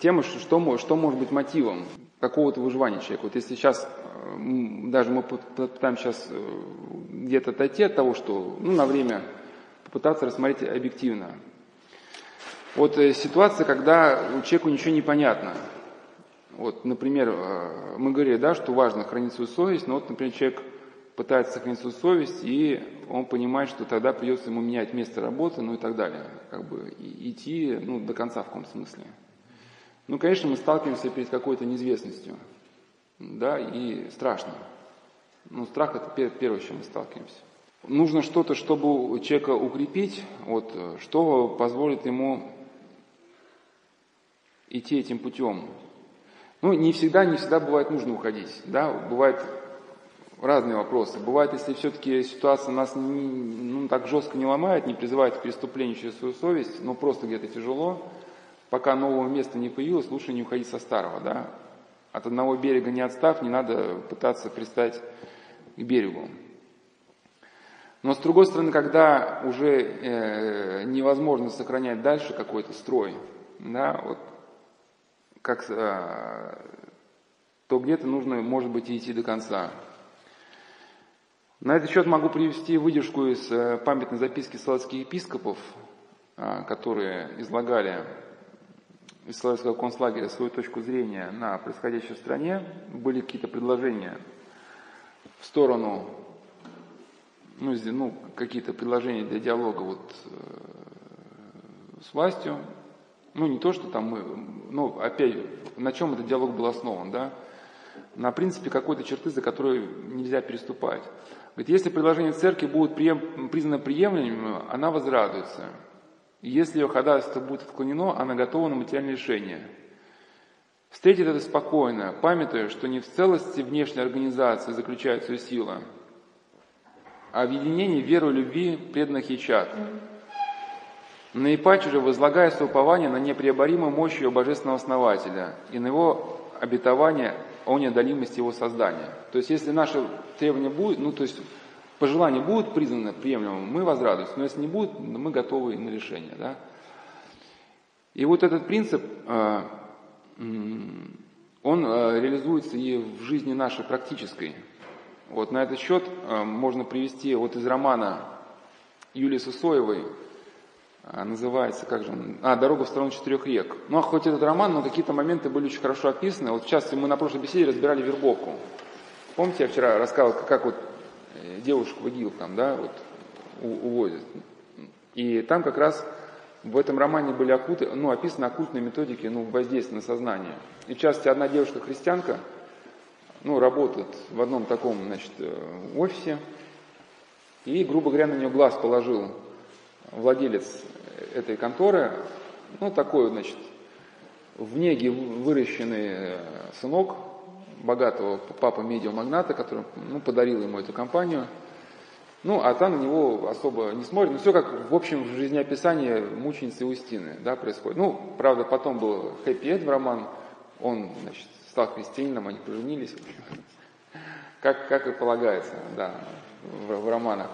тема, что, что может быть мотивом какого-то выживания человека. Вот если сейчас, даже мы пытаемся сейчас где-то отойти от того, что ну, на время попытаться рассмотреть объективно. Вот ситуация, когда человеку ничего не понятно. Вот, например, мы говорили, да, что важно хранить свою совесть, но вот, например, человек пытается сохранить свою совесть, и он понимает, что тогда придется ему менять место работы, ну и так далее. Как бы идти ну, до конца в каком смысле. Ну, конечно, мы сталкиваемся перед какой-то неизвестностью. Да, и страшно. Ну, страх это первое, с чем мы сталкиваемся. Нужно что-то, чтобы человека укрепить, вот, что позволит ему идти этим путем. Ну, не всегда, не всегда бывает нужно уходить. Да? Бывает разные вопросы. Бывает, если все-таки ситуация нас не, ну, так жестко не ломает, не призывает к преступлению через свою совесть, но просто где-то тяжело, пока нового места не появилось, лучше не уходить со старого. Да? От одного берега не отстав, не надо пытаться пристать к берегу. Но с другой стороны, когда уже э, невозможно сохранять дальше какой-то строй, да, вот, как, э, то где-то нужно, может быть, идти до конца. На этот счет могу привести выдержку из э, памятной записки салатских епископов, а, которые излагали из Славянского концлагеря свою точку зрения на происходящее в стране. Были какие-то предложения в сторону, ну, ну какие-то предложения для диалога вот, э, с властью. Ну, не то, что там мы, ну, опять, на чем этот диалог был основан, да? На принципе какой-то черты, за которые нельзя переступать. Говорит, если предложение церкви будет прием, признано приемлемым, она возрадуется. Если ее ходатайство будет отклонено, она готова на материальное решение. Встретит это спокойно, памятуя, что не в целости внешней организации заключается ее сила, а в единении веры, любви, преданных ей чад. Наипаче же возлагая свое упование на непреоборимую мощь ее божественного основателя и на его обетование о неодолимости его создания. То есть, если наше требование будет, ну, то есть, пожелание будет признано приемлемым, мы возрадуемся, но если не будет, мы готовы на решение, да. И вот этот принцип, э, он э, реализуется и в жизни нашей практической. Вот на этот счет э, можно привести вот из романа Юлии Сусоевой а, называется, как же он, а, «Дорога в сторону четырех рек». Ну, а хоть этот роман, но какие-то моменты были очень хорошо описаны. Вот сейчас мы на прошлой беседе разбирали вербовку. Помните, я вчера рассказывал, как, вот девушку в ИГИЛ там, да, вот увозят. И там как раз в этом романе были окуты, ну, описаны оккультные методики ну, воздействия на сознание. И в частности, одна девушка-христианка, ну, работает в одном таком, значит, э, офисе, и, грубо говоря, на нее глаз положил владелец этой конторы, ну, такой, значит, в неге выращенный э, сынок богатого папа медиамагната, который ну, подарил ему эту компанию. Ну, а там на него особо не смотрит. Ну, все как, в общем, в жизнеописании мученицы Устины, да, происходит. Ну, правда, потом был хэппи-энд в роман. Он, значит, стал христианином, они поженились. Как, как и полагается, да, в, в романах.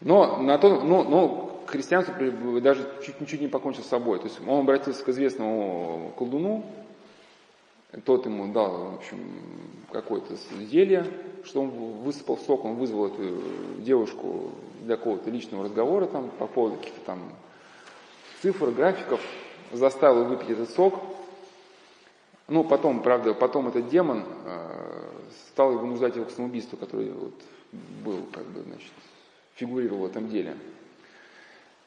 Но на то, ну, ну, христианство даже чуть, чуть не покончил с собой. То есть он обратился к известному колдуну, тот ему дал, в общем, какое-то зелье, что он высыпал сок, он вызвал эту девушку для какого-то личного разговора там, по поводу каких-то там цифр, графиков, заставил выпить этот сок. Ну, потом, правда, потом этот демон э, стал вынуждать его к самоубийству, который вот был, как бы, значит, фигурировал в этом деле.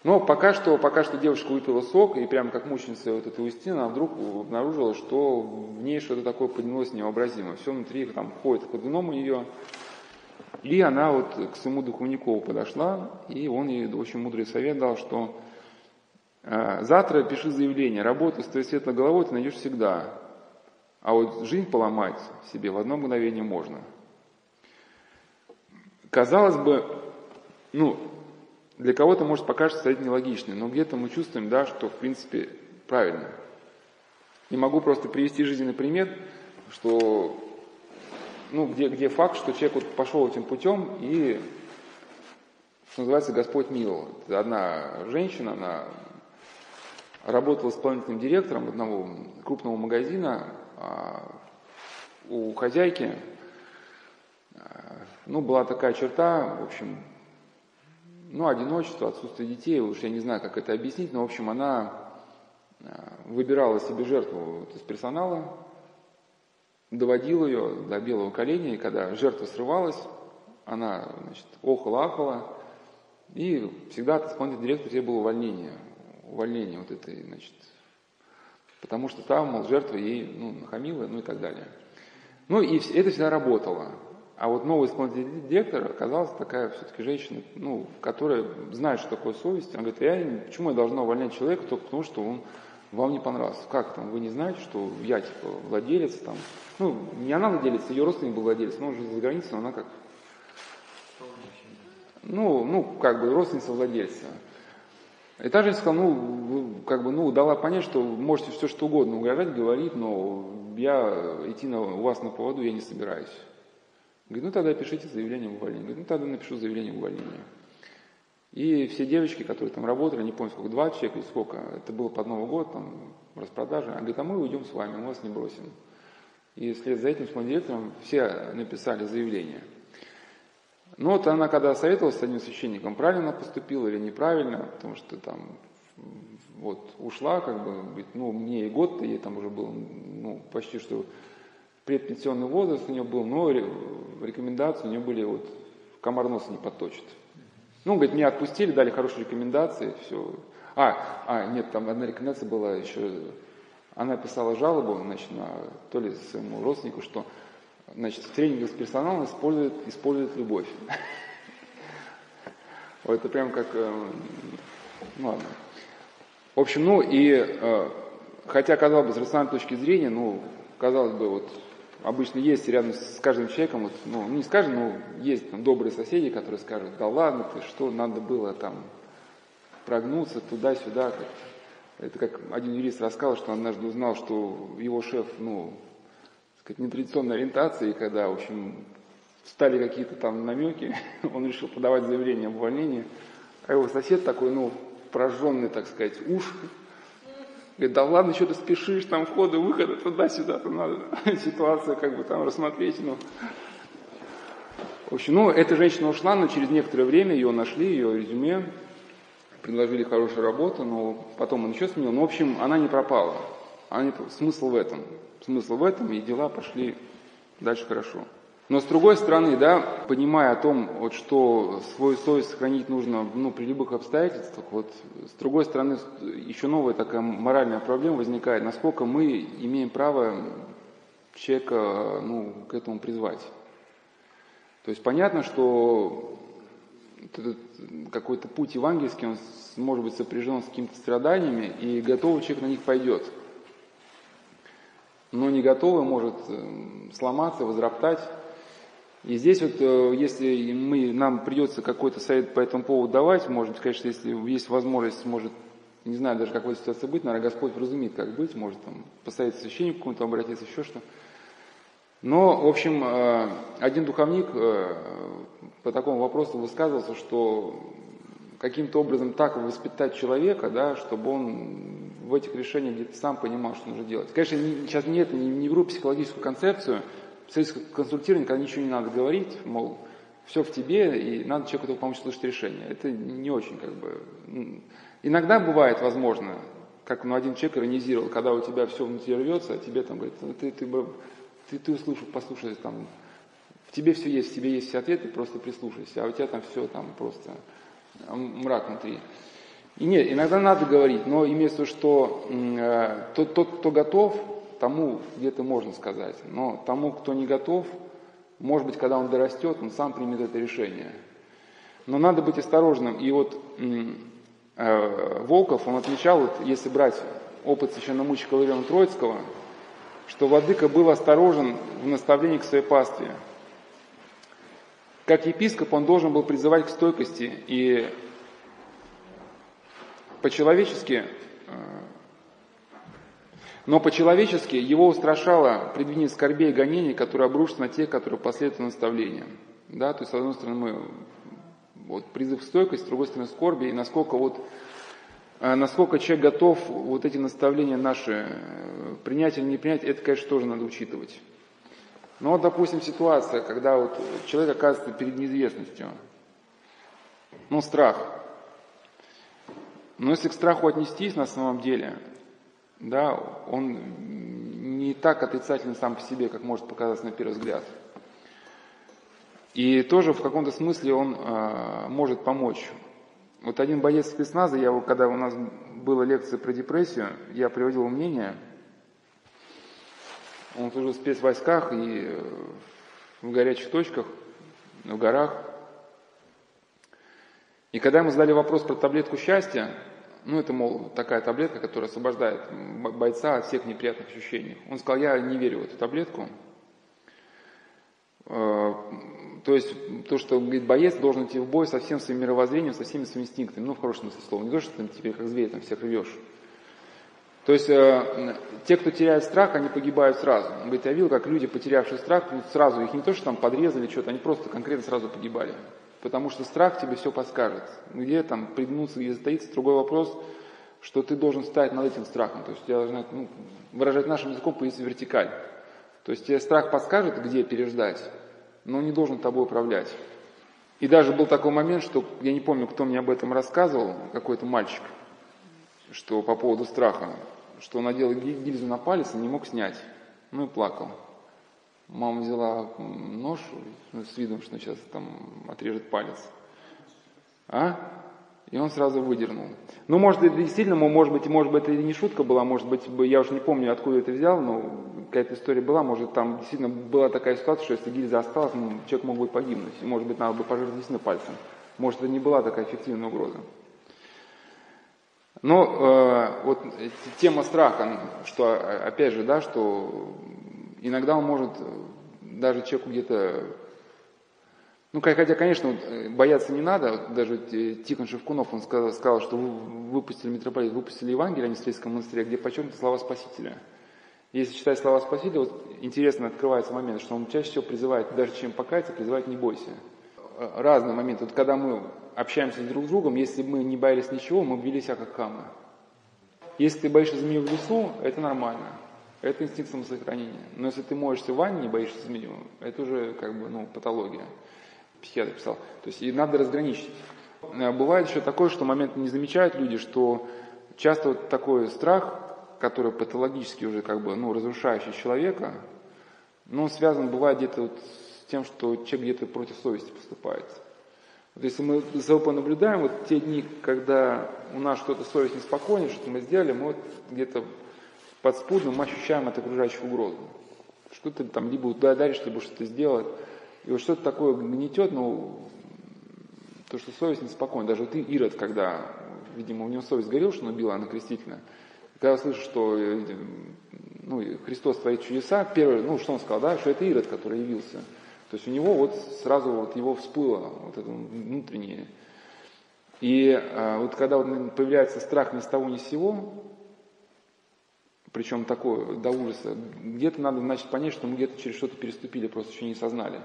Но пока что, пока что девушка выпила сок, и прямо как мученица вот этой Устина, она вдруг обнаружила, что в ней что-то такое поднялось невообразимое. Все внутри там ходит ходуном у нее. И она вот к своему духовнику подошла, и он ей очень мудрый совет дал, что «А, завтра пиши заявление, работу с твоей светлой головой ты найдешь всегда, а вот жизнь поломать себе в одно мгновение можно. Казалось бы, ну, для кого-то может покажется стоять нелогичным, но где-то мы чувствуем, да, что в принципе правильно. Не могу просто привести жизненный пример, что, ну, где, где факт, что человек вот пошел этим путем и, что называется, Господь миловал. Одна женщина, она работал исполнительным директором одного крупного магазина. А, у хозяйки ну, была такая черта, в общем, ну, одиночество, отсутствие детей, уж я не знаю, как это объяснить, но, в общем, она выбирала себе жертву из персонала, доводила ее до белого коленя, и когда жертва срывалась, она, значит, охала-ахала, и всегда от исполнительного директора тебе было увольнение, увольнение вот этой, значит, потому что там, мол, жертва ей, ну, нахамила, ну и так далее. Ну и это всегда работало. А вот новый исполнительный директор оказалась такая все-таки женщина, ну, которая знает, что такое совесть. Она говорит, я, почему я должна увольнять человека только потому, что он вам не понравился. Как там, вы не знаете, что я типа владелец там, ну, не она владелец, ее родственник был владелец, но он же за границей, но она как, ну, ну, как бы родственница владельца. И та женщина сказала, ну, как бы, ну, дала понять, что можете все что угодно угрожать, говорить, но я идти на, у вас на поводу я не собираюсь. Говорит, ну тогда пишите заявление об увольнении. Говорит, ну тогда напишу заявление об увольнении. И все девочки, которые там работали, не помню сколько, два человека или сколько, это было под Новый год, там, распродажа, она говорит, а мы уйдем с вами, мы вас не бросим. И вслед за этим с директором все написали заявление. Но вот она, когда советовалась с одним священником, правильно поступила или неправильно, потому что там вот ушла, как бы, ну, мне и год-то ей там уже был, ну, почти что предпенсионный возраст у нее был, но рекомендации у нее были вот комар носа не подточит. Ну, говорит, меня отпустили, дали хорошие рекомендации, все. А, а, нет, там одна рекомендация была еще, она писала жалобу, значит, на, то ли своему родственнику, что, значит, в тренингах с персоналом использует, использует любовь. Вот это прям как, э, ну ладно. В общем, ну и, э, хотя, казалось бы, с рациональной точки зрения, ну, казалось бы, вот обычно есть рядом с каждым человеком, вот, ну, не с каждым, но есть там добрые соседи, которые скажут, да ладно ты, что надо было там прогнуться туда-сюда. Это как один юрист рассказал, что он однажды узнал, что его шеф, ну, сказать, нетрадиционной ориентации, когда, в общем, стали какие-то там намеки, он решил подавать заявление об увольнении, а его сосед такой, ну, прожженный, так сказать, уж, Говорит, да ладно, что ты спешишь, там входы, выходы, туда-сюда, там надо ситуация как бы там рассмотреть. Ну. В общем, ну, эта женщина ушла, но через некоторое время ее нашли, ее резюме, предложили хорошую работу, но потом он еще сменил. Но, в общем, она не пропала. Она не... Смысл в этом. Смысл в этом, и дела пошли дальше хорошо. Но с другой стороны, да, понимая о том, вот, что свою совесть сохранить нужно ну, при любых обстоятельствах, вот, с другой стороны, еще новая такая моральная проблема возникает, насколько мы имеем право человека ну, к этому призвать. То есть понятно, что какой-то путь евангельский, он может быть сопряжен с какими-то страданиями, и готовый человек на них пойдет. Но не готовый может э, сломаться, возроптать, и здесь вот, э, если мы, нам придется какой-то совет по этому поводу давать, может конечно, если есть возможность, может, не знаю даже, как в этой ситуации быть, наверное, Господь разумеет, как быть, может, там, посоветовать священнику кому-то обратиться, еще что. Но, в общем, э, один духовник э, по такому вопросу высказывался, что каким-то образом так воспитать человека, да, чтобы он в этих решениях где-то сам понимал, что нужно делать. Конечно, сейчас нет, не, не беру психологическую концепцию, советское консультирование, когда ничего не надо говорить, мол, все в тебе, и надо человеку только помочь слышать решение. Это не очень как бы... Иногда бывает возможно, как ну, один человек иронизировал, когда у тебя все внутри рвется, а тебе там говорит, «Ну, ты, ты, ты, ты услышал, послушай, там, в тебе все есть, в тебе есть все ответы, просто прислушайся, а у тебя там все там просто мрак внутри. И нет, иногда надо говорить, но имеется в виду, что э, тот, тот, кто готов, тому где-то можно сказать, но тому, кто не готов, может быть, когда он дорастет, он сам примет это решение. Но надо быть осторожным. И вот э, Волков, он отмечал, вот, если брать опыт священномученика Лариона Троицкого, что владыка был осторожен в наставлении к своей пастве. Как епископ он должен был призывать к стойкости и по-человечески но по-человечески его устрашало предвидение скорбей и гонений, которые обрушатся на тех, которые последуют наставлениям. Да, то есть, с одной стороны, мы вот, призыв к стойкости, с другой стороны, скорби, и насколько вот А насколько человек готов вот эти наставления наши э, принять или не принять, это, конечно, тоже надо учитывать. Но, допустим, ситуация, когда вот человек оказывается перед неизвестностью. Ну, страх. Но если к страху отнестись на самом деле, да, он не так отрицательный сам по себе, как может показаться на первый взгляд. И тоже в каком-то смысле он э, может помочь вот один боец спецназа, я, когда у нас была лекция про депрессию, я приводил мнение, он служил в спецвойсках и э, в горячих точках, в горах. И когда ему задали вопрос про таблетку счастья, ну это, мол, такая таблетка, которая освобождает бойца от всех неприятных ощущений. Он сказал, я не верю в эту таблетку. Э, то есть то, что говорит, боец должен идти в бой со всем своим мировоззрением, со всеми своими инстинктами, ну, в хорошем смысле слова. Не то, что ты теперь как зверь там всех рвешь. То есть э, те, кто теряет страх, они погибают сразу. Он говорит, я видел, как люди, потерявшие страх, ну, сразу их не то, что там подрезали что-то, они просто конкретно сразу погибали. Потому что страх тебе все подскажет. Где там пригнуться, где затаиться, другой вопрос, что ты должен стоять над этим страхом. То есть я должен ну, выражать нашим языком, появиться вертикаль. То есть тебе страх подскажет, где переждать, но он не должен тобой управлять. И даже был такой момент, что я не помню, кто мне об этом рассказывал, какой-то мальчик, что по поводу страха, что он надел гильзу на палец и не мог снять. Ну и плакал. Мама взяла нож с видом, что сейчас там отрежет палец. А? И он сразу выдернул. Ну, может, это действительно, может быть, может быть, это не шутка была, может быть, я уже не помню, откуда это взял, но какая-то история была, может, там действительно была такая ситуация, что если гильза осталась, ну, человек мог бы погибнуть, может быть, надо бы пожертвовать действительно пальцем. Может, это не была такая эффективная угроза. Но э, вот тема страха, что, опять же, да, что иногда он может даже человеку где-то ну, хотя, конечно, э, бояться не надо. Даже Тихон Шевкунов, он сказал, сказал что выпустили митрополит, выпустили Евангелие о Нестрельском монастыре, где подчеркнуты слова Спасителя. Если читать слова Спасителя, вот интересно открывается момент, что он чаще всего призывает, даже чем покаяться, призывает «не бойся». Э, разные моменты. Вот когда мы общаемся друг с другом, если бы мы не боялись ничего, мы бы вели себя как камы. Если ты боишься змею в лесу, это нормально. Это инстинкт самосохранения. Но если ты моешься в ванне, не боишься змею, это уже как бы, ну, патология психиатр писал. То есть и надо разграничить. Э, бывает еще такое, что момент не замечают люди, что часто вот такой страх, который патологически уже как бы, ну, разрушающий человека, ну, связан бывает где-то вот с тем, что человек где-то против совести поступает. Вот если мы за собой наблюдаем, вот те дни, когда у нас что-то совесть неспокойнее, что-то мы сделали, мы вот где-то подспудно мы ощущаем от окружающих угрозу. Что ты там либо ударишь, либо что-то сделать. И вот что-то такое гнетет, ну, то, что совесть неспокойна. Даже вот Ирод, когда, видимо, у него совесть горела, что он убил Анна Крестительная, когда слышишь, что э, ну, Христос творит чудеса, первое, ну, что он сказал, да, что это Ирод, который явился. То есть у него вот сразу вот его всплыло, вот это внутреннее. И а, вот когда вот появляется страх ни с того ни с сего, причем такое до ужаса, где-то надо, значит, понять, что мы где-то через что-то переступили, просто еще не сознали.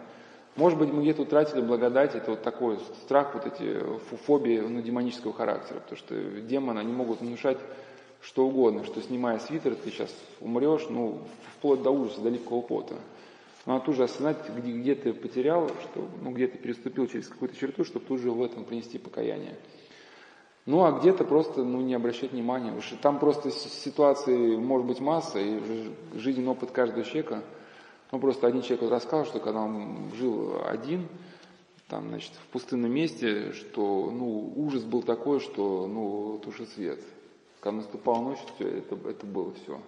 Может быть, мы где-то утратили благодать, это вот такой страх, вот эти фобии ну, демонического характера, потому что демоны, они могут внушать что угодно, что снимая свитер, ты сейчас умрешь, ну, вплоть до ужаса, до липкого пота. Но тут же осознать, где, где ты потерял, что, ну, где ты переступил через какую-то черту, чтобы тут же в этом принести покаяние. Ну, а где-то просто, ну, не обращать внимания. Уж там просто ситуации может быть масса, и жизненный опыт каждого человека – ну, просто один человек рассказал, что когда он жил один, там, значит, в пустынном месте, что, ну, ужас был такой, что, ну, туши свет. Когда наступала ночь, все, это, это было все.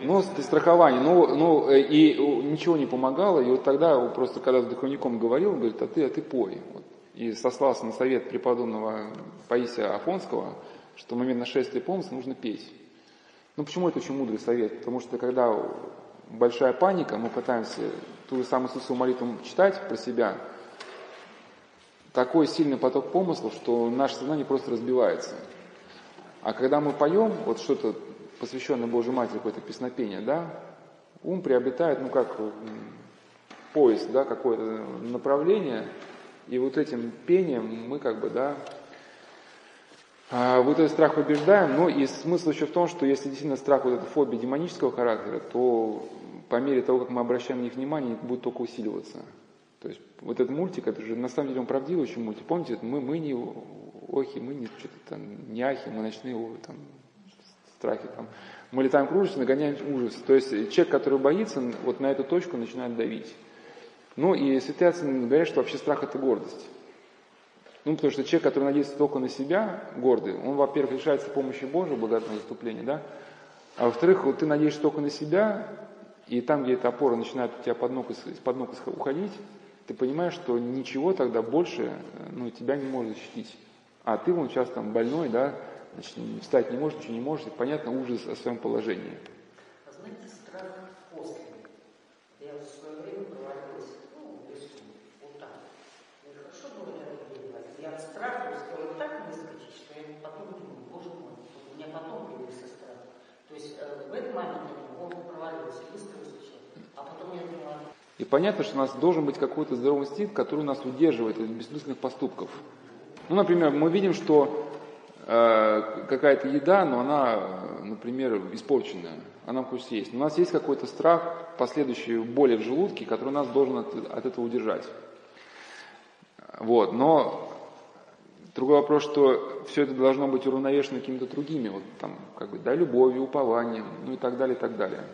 Ну, страхование. Ну, ну, и ничего не помогало. И вот тогда просто, когда с духовником говорил, он говорит, а ты, а ты пой. Вот. И сослался на совет преподобного Паисия Афонского, что в момент нашествия помысла нужно петь. Ну почему это очень мудрый совет? Потому что когда большая паника, мы пытаемся ту же самую Иисусову молитву читать про себя, такой сильный поток помыслов, что наше сознание просто разбивается. А когда мы поем, вот что-то посвященное Божьей Матери, какое-то песнопение, да, ум приобретает, ну как поезд, да, какое-то направление, И вот этим пением мы как бы, да, а, вот этот страх побеждаем, но и смысл еще в том, что если действительно страх, вот эта фобия демонического характера, то по мере того, как мы обращаем на них внимание, будет только усиливаться. То есть вот этот мультик, это же на самом деле он правдивый очень мультик. Помните, мы, мы не охи, мы не что-то там, не ахи, мы ночные там, страхи там. Мы летаем кружимся, нагоняем ужас. То есть человек, который боится, вот на эту точку начинает давить. Ну и святые отцы говорят, что вообще страх это гордость. Ну, потому что человек, который надеется только на себя, гордый, он, во-первых, лишается помощи Божьей, благодатного заступления, да, а во-вторых, вот ты надеешься только на себя, и там, где эта опора начинает у тебя под ног, из-под ног уходить, ты понимаешь, что ничего тогда больше ну, тебя не может защитить. А ты вон сейчас там больной, да, значит, встать не можешь, ничего не можешь, и понятно ужас о своем положении. И понятно, что у нас должен быть какой-то здоровый инстинкт, который нас удерживает от бессмысленных поступков. Ну, например, мы видим, что какая-то еда, но она, например, испорченная, она хочется есть. Но у нас есть какой-то страх, последующей боли в желудке, который нас должен от, от этого удержать. Вот, но другой вопрос, что все это должно быть уравновешено какими-то другими, вот там, как бы, да, любовью, упованием, ну и так далее, и так далее.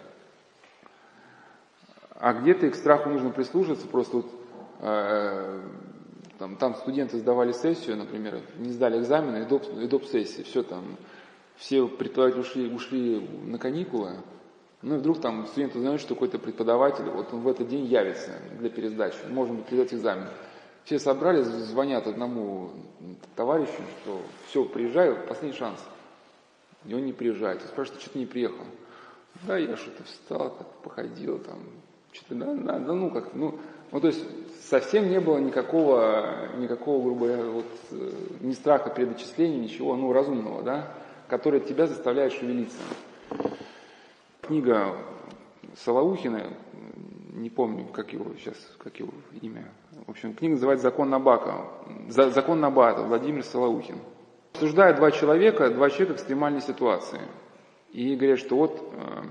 А где-то к страху нужно прислушаться, просто вот э, там, там студенты сдавали сессию, например, не сдали экзамены, и доп, и доп сессии, все там, все преподаватели ушли, ушли на каникулы, ну и вдруг там студенты знают, что какой-то преподаватель, вот он в этот день явится для пересдачи, можно будет передать экзамен. Все собрались, звонят одному товарищу, что все, приезжаю, последний шанс. И он не приезжает. И спрашивает, что ты не приехал? Да, я что-то встал, так походил, там, что-то, да, да, да, ну как, ну, ну то есть совсем не было никакого, никакого, грубо говоря, вот, э, ни страха перед отчислением, ничего, ну, разумного, да, который тебя заставляет шевелиться. Книга Солоухина, не помню, как его сейчас, как его имя. В общем, книга называется «Закон Набака». «Закон Набата», Владимир Солоухин. Обсуждают два человека, два человека в экстремальной ситуации. И говорят, что вот э,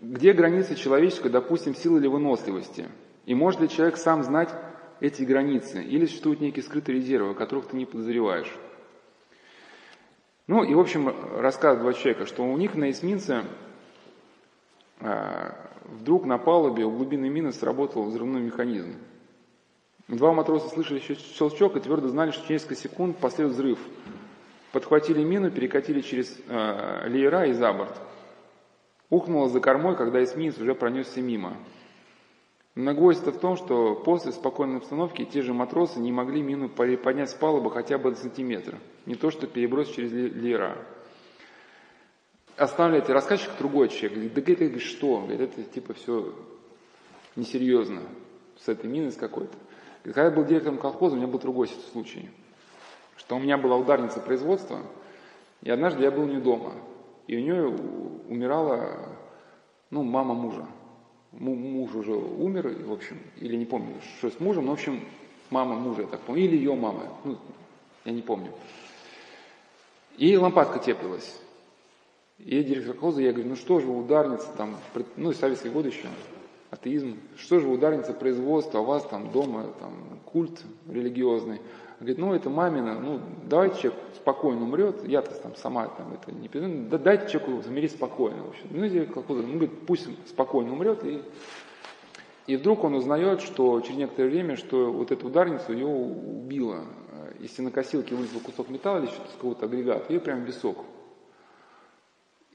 где границы человеческой, допустим, силы или выносливости? И может ли человек сам знать эти границы? Или существуют некие скрытые резервы, о которых ты не подозреваешь? Ну и, в общем, рассказывают два человека, что у них на эсминце а, вдруг на палубе у глубины мины сработал взрывной механизм. Два матроса слышали щелчок и твердо знали, что через несколько секунд последует взрыв. Подхватили мину, перекатили через э, леера и за борт. Ухнуло за кормой, когда эсминец уже пронесся мимо. Многовойство в том, что после спокойной обстановки те же матросы не могли мину поднять с палубы хотя бы до сантиметра, не то что перебросить через леера. Останавливаете рассказчик другой человек, говорит, да это что? Говорит, это типа все несерьезно с этой миной какой-то. Когда я был директором колхоза, у меня был другой случай, что у меня была ударница производства, и однажды я был не дома и у нее умирала, ну, мама мужа. Муж уже умер, в общем, или не помню, что с мужем, но, в общем, мама мужа, я так помню, или ее мама, ну, я не помню. И лампадка теплилась. И директор колхоза, я говорю, ну что же вы, ударница, там, ну, советские годы еще, атеизм, что же вы, ударница производства, а у вас там дома там, культ религиозный. Говорит, ну это мамина, ну давайте человек спокойно умрет, я-то там сама там это не пишу, да дайте человеку замереть спокойно. В общем. Ну, как он говорит, пусть спокойно умрет. И, и вдруг он узнает, что через некоторое время, что вот эту ударницу ее убило. Из стенокосилки вылетел кусок металла или что-то с какого-то агрегата, ее прям в висок.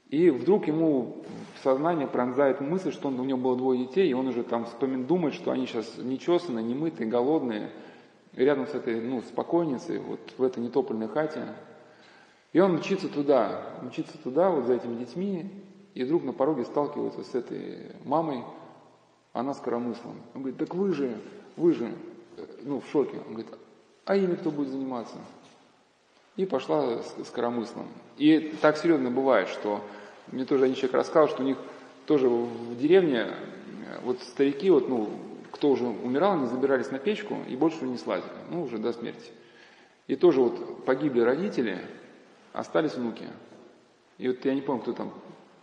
И вдруг ему в сознание пронзает мысль, что он, у него было двое детей, и он уже там вспоминает, думает, что они сейчас не чесаны, не рядом с этой, ну, спокойницей, вот в этой нетопленной хате. И он мчится туда, мчится туда, вот за этими детьми, и вдруг на пороге сталкивается с этой мамой, она с коромыслом. Он говорит, так вы же, вы же, ну, в шоке. Он говорит, а ими кто будет заниматься? И пошла с, с коромыслом. И так серьезно бывает, что мне тоже один человек рассказал, что у них тоже в деревне вот старики, вот, ну, кто уже умирал, они забирались на печку и больше не слазили, ну, уже до смерти. И тоже вот погибли родители, остались внуки. И вот я не помню, кто там,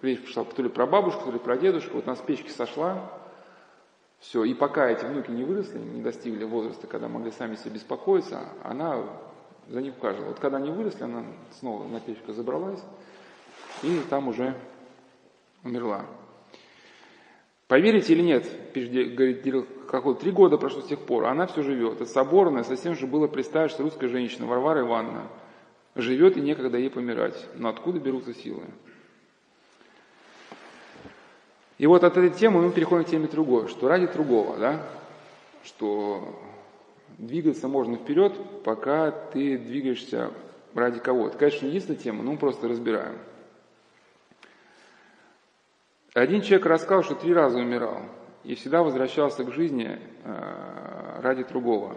речь пошла, то ли про бабушку, то ли про дедушку, вот она с печки сошла, все, и пока эти внуки не выросли, не достигли возраста, когда могли сами себе беспокоиться, она за них ухаживала. Вот когда они выросли, она снова на печку забралась, и там уже умерла. Поверите или нет, говорит, какого три года прошло с тех пор, она все живет. Это соборная, совсем же было представить, что русская женщина, Варвара Ивановна, живет и некогда ей помирать. Но откуда берутся силы? И вот от этой темы мы переходим к теме другой, что ради другого, да, что двигаться можно вперед, пока ты двигаешься ради кого-то. Конечно, не единственная тема, но мы просто разбираем. Один человек рассказал, что три раза умирал и всегда возвращался к жизни э, ради другого.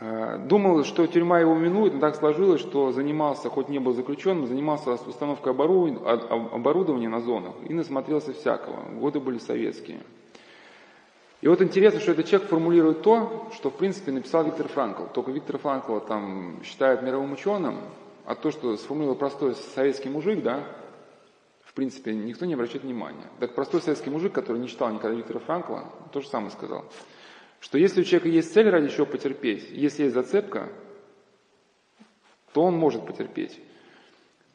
Э, думал, что тюрьма его минует, но так сложилось, что занимался, хоть не был заключенным, занимался установкой оборудования на зонах и насмотрелся всякого. Годы были советские. И вот интересно, что этот человек формулирует то, что в принципе написал Виктор Франкл. Только Виктор Франкл там считают мировым ученым, а то, что сформулировал простой советский мужик, да, в принципе, никто не обращает внимания. Так простой советский мужик, который не читал никогда Виктора Франкла, то же самое сказал что если у человека есть цель, ради чего потерпеть, если есть зацепка, то он может потерпеть.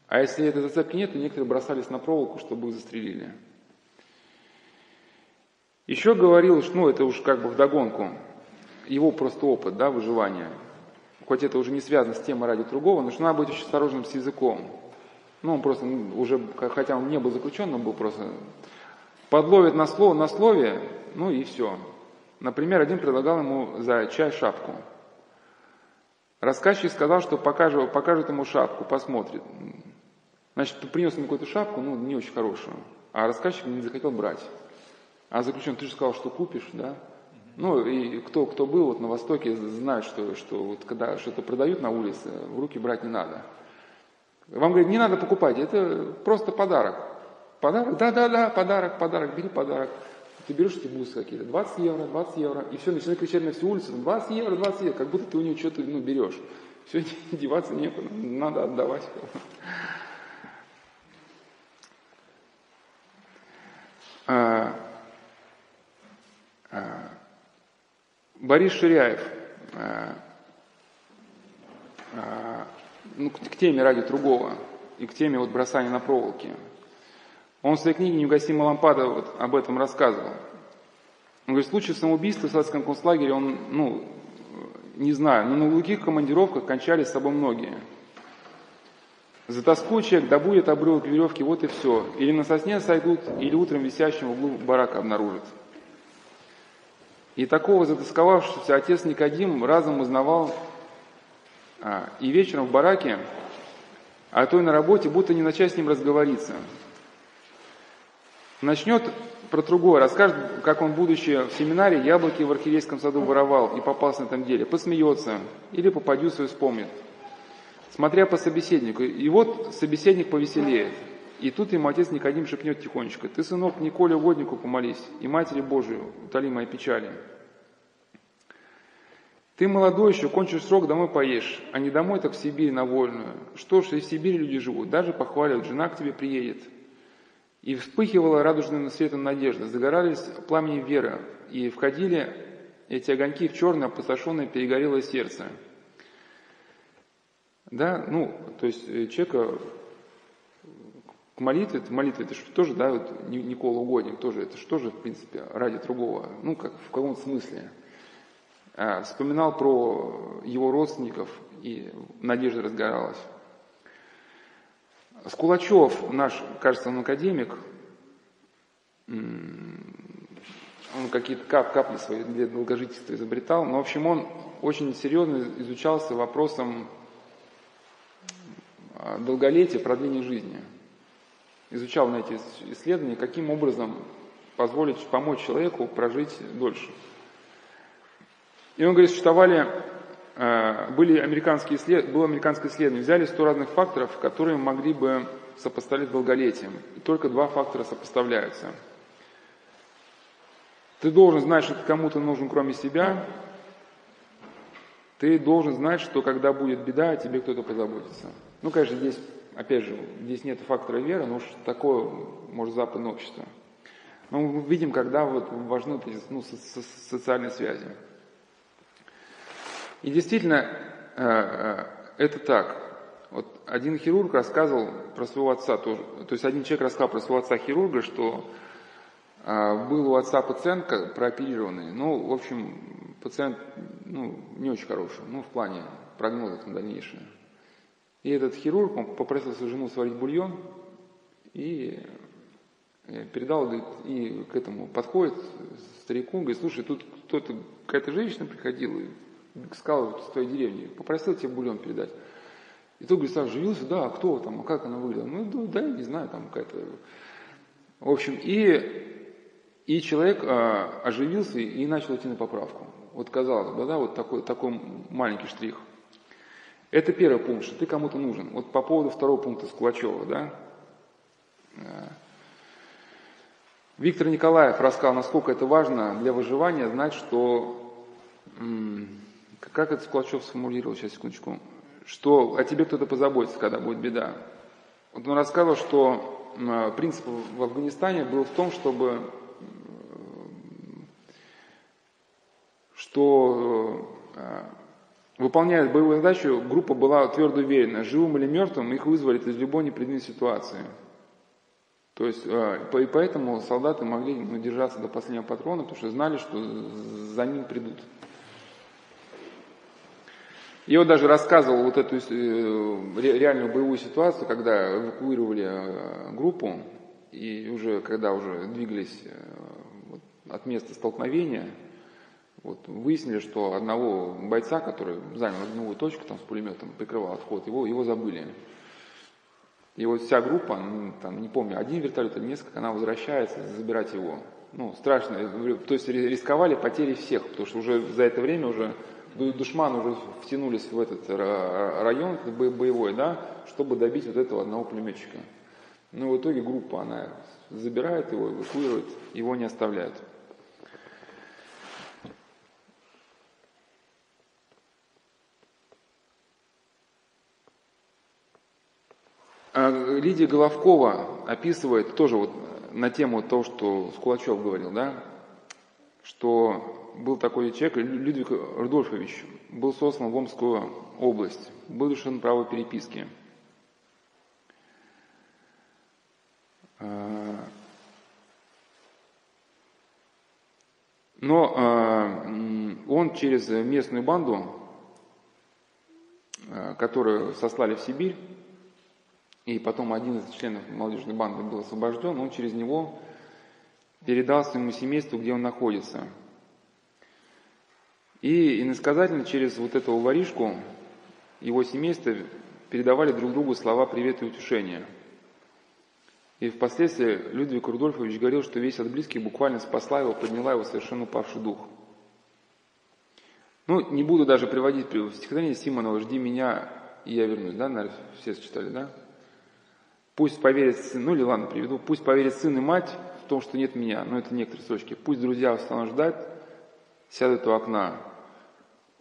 А если этой зацепки нет, то некоторые бросались на проволоку, чтобы их застрелили. Еще говорил, что, ну, это уж как бы вдогонку, его просто опыт, да, выживания. Хоть это уже не связано с темой ради другого, но что надо быть очень осторожным с языком. Ну, он просто уже, хотя он не был заключенным, был просто подловит на слово, на слове, ну и все. Например, один предлагал ему за чай шапку. Рассказчик сказал, что покажет, покажет ему шапку, посмотрит. Значит, принес ему какую-то шапку, ну, не очень хорошую. А рассказчик не захотел брать. А заключен, ты же сказал, что купишь, да? Ну, и кто, кто был вот на Востоке, знает, что, что вот когда что-то продают на улице, в руки брать не надо. Вам говорят, не надо покупать, это просто подарок. Подарок? Да-да-да, подарок, подарок, бери подарок. Ты берешь эти бусы какие-то, 20 евро, 20 евро, и все, начинает кричать на всю улицу, 20 евро, 20 евро, как будто ты у него что-то ну, берешь. Все, деваться некуда, надо отдавать. Борис Ширяев, а, а, ну, к, теме ради другого и к теме вот бросания на проволоки – он в своей книге «Неугасимая лампада» вот об этом рассказывал. Он говорит, в случае самоубийства в советском концлагере он, ну, не знаю, но на глухих командировках кончали с собой многие. За тоску человек добудет обрывок веревки, вот и все. Или на сосне сойдут, или утром висящим в углу барака обнаружат. И такого затасковавшегося отец Никодим разом узнавал а, и вечером в бараке, а то и на работе, будто не начать с ним разговориться – Начнет про другое, расскажет, как он, будучи в семинаре, яблоки в архиерейском саду воровал и попался на этом деле, посмеется или попадет и вспомнит, смотря по собеседнику. И вот собеседник повеселеет. И тут ему отец Никодим шепнет тихонечко, «Ты, сынок, Николе угоднику помолись, и Матери Божию утоли мои печали». Ты молодой еще, кончишь срок, домой поешь, а не домой, так в Сибирь на вольную. Что ж, и в Сибири люди живут, даже похвалят, жена к тебе приедет, и вспыхивала радужным светом надежда, загорались пламени веры, и входили эти огоньки в черное, опустошенное, перегорелое сердце. Да, ну, то есть э, человека молитве, молитва это что тоже, да, вот Никола Угодник тоже, это же, в принципе, ради другого, ну, как в каком-то смысле. А, вспоминал про его родственников, и надежда разгоралась. Скулачев, наш, кажется, он академик, он какие-то кап, капли свои для долгожительства изобретал, но, в общем, он очень серьезно изучался вопросом а, долголетия, продления жизни. Изучал на эти исследования, каким образом позволить помочь человеку прожить дольше. И он говорит, существовали Э, были американские исслед... было американское исследование, взяли 100 разных факторов, которые могли бы сопоставить долголетием. И только два фактора сопоставляются. Ты должен знать, что ты кому-то нужен, кроме себя. Ты должен знать, что когда будет беда, о тебе кто-то позаботится. Ну, конечно, здесь, опять же, здесь нет фактора веры, но уж такое может западное общество. Но мы видим, когда вот важны ну, социальные связи. И действительно, э, э, это так. Вот один хирург рассказывал про своего отца тоже. То есть один человек рассказал про своего отца хирурга, что э, был у отца пациентка прооперированный. Ну, в общем, пациент ну, не очень хороший, ну, в плане прогнозов на дальнейшее. И этот хирург он попросил свою жену сварить бульон и передал, говорит, и к этому подходит старику, говорит, слушай, тут кто-то, какая-то женщина приходила, и сказал в твоей деревне, попросил тебе бульон передать. И тот говорит, сразу живился, да, а кто там, а как она выглядела? Ну, да, я не знаю, там какая-то... В общем, и, и человек а, оживился и начал идти на поправку. Вот казалось бы, да, вот такой, такой маленький штрих. Это первый пункт, что ты кому-то нужен. Вот по поводу второго пункта с Кулачева, да. А, Виктор Николаев рассказал, насколько это важно для выживания знать, что как это Скулачев сформулировал, сейчас, секундочку, что о тебе кто-то позаботится, когда будет беда. Вот он рассказывал, что принцип в Афганистане был в том, чтобы что э, выполняя боевую задачу, группа была твердо уверена, живым или мертвым, их вызволят из любой непредвиденной ситуации. То есть, э, и поэтому солдаты могли ну, держаться до последнего патрона, потому что знали, что за ним придут. Я вот даже рассказывал вот эту э, реальную боевую ситуацию, когда эвакуировали э, группу, и уже когда уже двигались от места столкновения, вот, выяснили, что одного бойца, который занял огневую точку там с пулеметом, прикрывал отход, его, его забыли. И вот вся группа, ну, там, не помню, один вертолет или несколько, она возвращается забирать его. Ну, страшно. То есть рисковали потери всех, потому что уже за это время уже душман уже втянулись в этот район боевой, да, чтобы добить вот этого одного пулеметчика. Но в итоге группа, она забирает его, эвакуирует, его не оставляет. А Лидия Головкова описывает тоже вот на тему того, что Скулачев говорил, да, что был такой человек, Людвиг Рудольфович, был сослан в Омскую область, был лишен права переписки. А, но а, он через местную банду, которую сослали в Сибирь, и потом один из членов молодежной банды был освобожден, он через него передал своему семейству, где он находится – и иносказательно через вот этого воришку его семейство передавали друг другу слова привета и утешения. И впоследствии Людвиг Рудольфович говорил, что весь от близких буквально спасла его, подняла его совершенно упавший дух. Ну, не буду даже приводить стихотворение Симонова «Жди меня, и я вернусь», да, наверное, все читали, да? Пусть поверит сын, ну или ладно, приведу, пусть поверит сын и мать в том, что нет меня, но это некоторые строчки. Пусть друзья станут ждать, сядут у окна,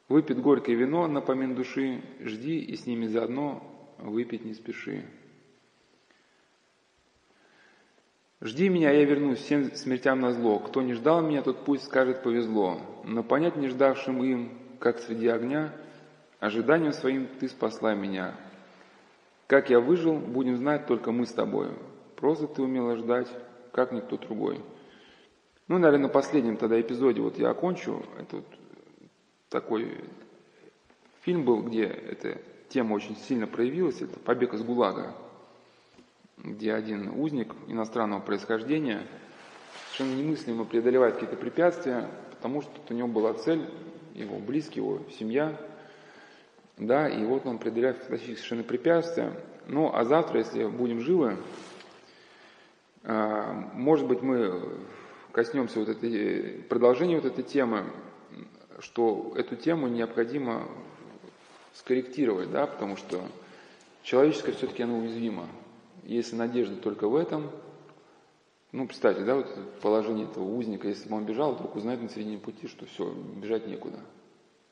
Выпит горькое вино на помин души, жди и с ними заодно выпить не спеши. Жди меня, я вернусь всем смертям на зло. Кто не ждал меня, тот пусть скажет повезло. Но понять не ждавшим им, как среди огня, ожиданием своим ты спасла меня. Как я выжил, будем знать только мы с тобою. Просто ты умела ждать, как никто другой. Ну, наверное, на последнем тогда эпизоде вот я окончу этот такой фильм был, где эта тема очень сильно проявилась, это «Побег из ГУЛАГа», где один узник иностранного происхождения совершенно немыслимо преодолевает какие-то препятствия, потому что у него была цель, его близкие, его семья, да, и вот он преодоляет фантастические совершенно препятствия. Ну, а завтра, если будем живы, а, может быть, мы коснемся вот этой, продолжения вот этой темы, что эту тему необходимо скорректировать, да, потому что человеческое все-таки оно уязвимо. Если надежда только в этом, Ну, представьте, да, вот положение этого узника, если бы он бежал, вдруг узнает на середине пути, что все, бежать некуда.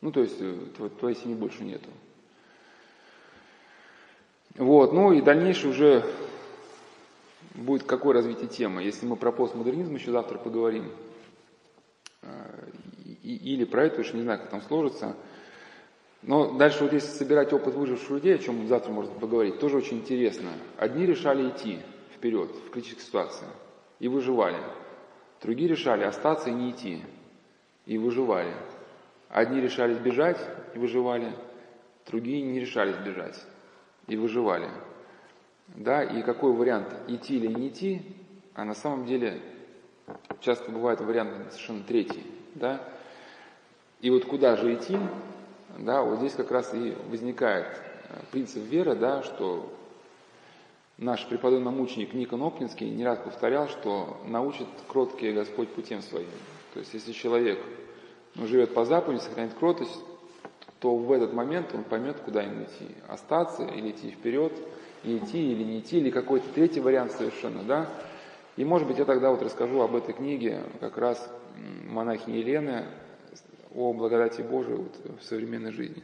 Ну, то есть э, твоей семьи больше нету. Вот, ну и дальнейшее уже будет какое развитие темы. Если мы про постмодернизм еще завтра поговорим, э, или про это, уж не знаю, как там сложится. Но дальше вот если собирать опыт выживших людей, о чем завтра можно поговорить, тоже очень интересно. Одни решали идти вперед в критической ситуации и выживали. Другие решали остаться и не идти и выживали. Одни решались бежать и выживали, другие не решались бежать и выживали. Да, и какой вариант, идти или не идти, а на самом деле часто бывает вариант совершенно третий. Да? И вот куда же идти, да, вот здесь как раз и возникает э, принцип веры, да, что наш преподобный мученик Никон Опнинский не раз повторял, что научит кроткий Господь путем своим. То есть если человек ну, живет по заповеди, сохраняет кротость, то в этот момент он поймет, куда ему идти. Остаться или идти вперед, и идти или не идти, или какой-то третий вариант совершенно, да. И, может быть, я тогда вот расскажу об этой книге как раз монахини Елены о благодати Божией вот в современной жизни.